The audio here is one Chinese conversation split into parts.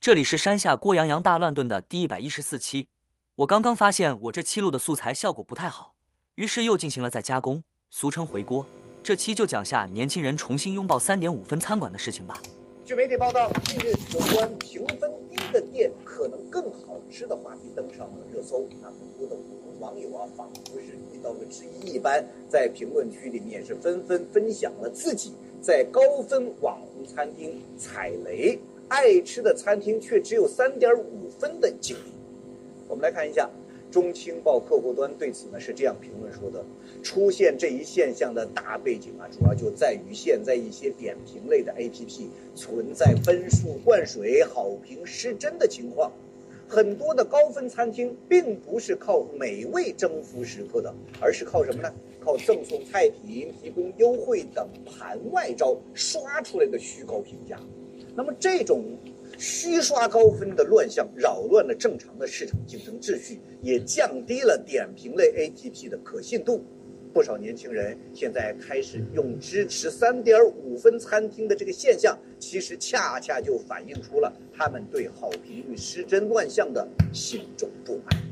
这里是山下郭洋洋大乱炖的第一百一十四期。我刚刚发现我这期录的素材效果不太好，于是又进行了再加工，俗称回锅。这期就讲下年轻人重新拥抱三点五分餐馆的事情吧。据媒体报道，近日有关评分低的店可能更好吃的话题登上了热搜。那很多的网友啊，仿佛是遇到了知音一般，在评论区里面是纷纷分享了自己在高分网红餐厅踩雷、爱吃的餐厅却只有三点五分的经历。我们来看一下。中青报客户端对此呢是这样评论说的：出现这一现象的大背景啊，主要就在于现在一些点评类的 APP 存在分数灌水、好评失真的情况。很多的高分餐厅并不是靠美味征服食客的，而是靠什么呢？靠赠送菜品、提供优惠等盘外招刷出来的虚高评价。那么这种。虚刷高分的乱象扰乱了正常的市场竞争秩序，也降低了点评类 APP 的可信度。不少年轻人现在开始用支持三点五分餐厅的这个现象，其实恰恰就反映出了他们对好评率失真乱象的心中不满。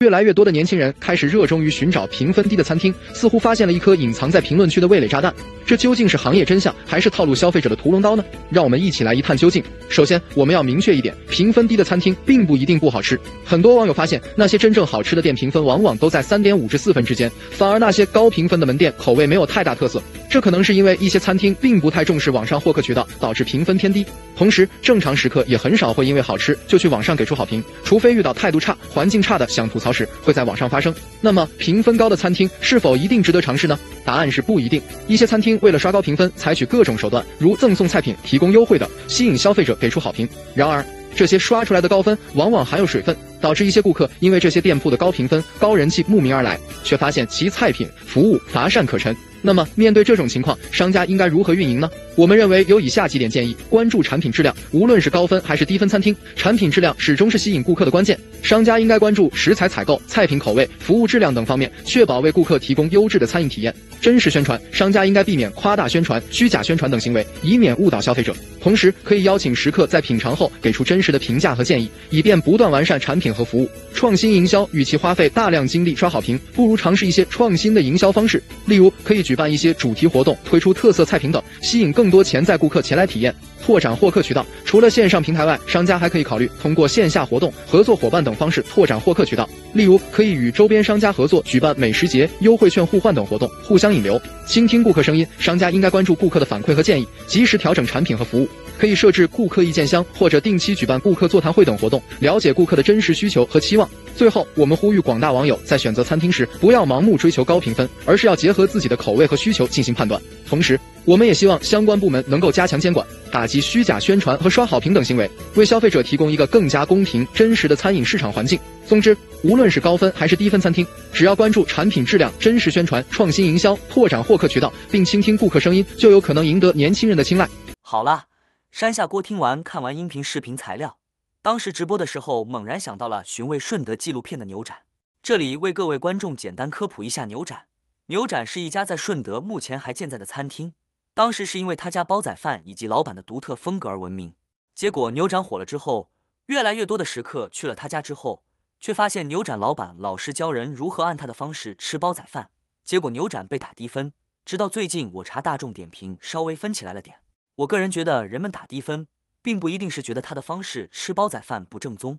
越来越多的年轻人开始热衷于寻找评分低的餐厅，似乎发现了一颗隐藏在评论区的味蕾炸弹。这究竟是行业真相，还是套路消费者的屠龙刀呢？让我们一起来一探究竟。首先，我们要明确一点，评分低的餐厅并不一定不好吃。很多网友发现，那些真正好吃的店评分往往都在三点五至四分之间，反而那些高评分的门店口味没有太大特色。这可能是因为一些餐厅并不太重视网上获客渠道，导致评分偏低。同时，正常食客也很少会因为好吃就去网上给出好评，除非遇到态度差、环境差的想吐槽时，会在网上发声。那么，评分高的餐厅是否一定值得尝试呢？答案是不一定。一些餐厅为了刷高评分，采取各种手段，如赠送菜品、提供优惠等，吸引消费者给出好评。然而，这些刷出来的高分往往含有水分，导致一些顾客因为这些店铺的高评分、高人气慕名而来，却发现其菜品服务乏善可陈。那么，面对这种情况，商家应该如何运营呢？我们认为有以下几点建议：关注产品质量，无论是高分还是低分餐厅，产品质量始终是吸引顾客的关键。商家应该关注食材采购、菜品口味、服务质量等方面，确保为顾客提供优质的餐饮体验。真实宣传，商家应该避免夸大宣传、虚假宣传等行为，以免误导消费者。同时，可以邀请食客在品尝后给出真实的评价和建议，以便不断完善产品和服务。创新营销，与其花费大量精力刷好评，不如尝试一些创新的营销方式，例如可以举。办一些主题活动，推出特色菜品等，吸引更多潜在顾客前来体验，拓展获客渠道。除了线上平台外，商家还可以考虑通过线下活动、合作伙伴等方式拓展获客渠道。例如，可以与周边商家合作，举办美食节、优惠券互换等活动，互相引流。倾听顾客声音，商家应该关注顾客的反馈和建议，及时调整产品和服务。可以设置顾客意见箱，或者定期举办顾客座谈会等活动，了解顾客的真实需求和期望。最后，我们呼吁广大网友在选择餐厅时，不要盲目追求高评分，而是要结合自己的口味和需求进行判断。同时，我们也希望相关部门能够加强监管，打击虚假宣传和刷好评等行为，为消费者提供一个更加公平、真实的餐饮市场环境。总之，无论是高分还是低分餐厅，只要关注产品质量、真实宣传、创新营销、拓展获客渠道，并倾听顾客声音，就有可能赢得年轻人的青睐。好了，山下锅听完看完音频视频材料。当时直播的时候，猛然想到了寻味顺德纪录片的牛展。这里为各位观众简单科普一下牛展。牛展是一家在顺德目前还健在的餐厅，当时是因为他家煲仔饭以及老板的独特风格而闻名。结果牛展火了之后，越来越多的食客去了他家之后，却发现牛展老板老是教人如何按他的方式吃煲仔饭，结果牛展被打低分。直到最近我查大众点评，稍微分起来了点。我个人觉得人们打低分。并不一定是觉得他的方式吃煲仔饭不正宗，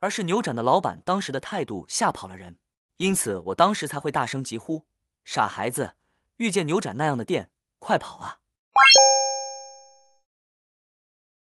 而是牛展的老板当时的态度吓跑了人，因此我当时才会大声疾呼：“傻孩子，遇见牛展那样的店，快跑啊！”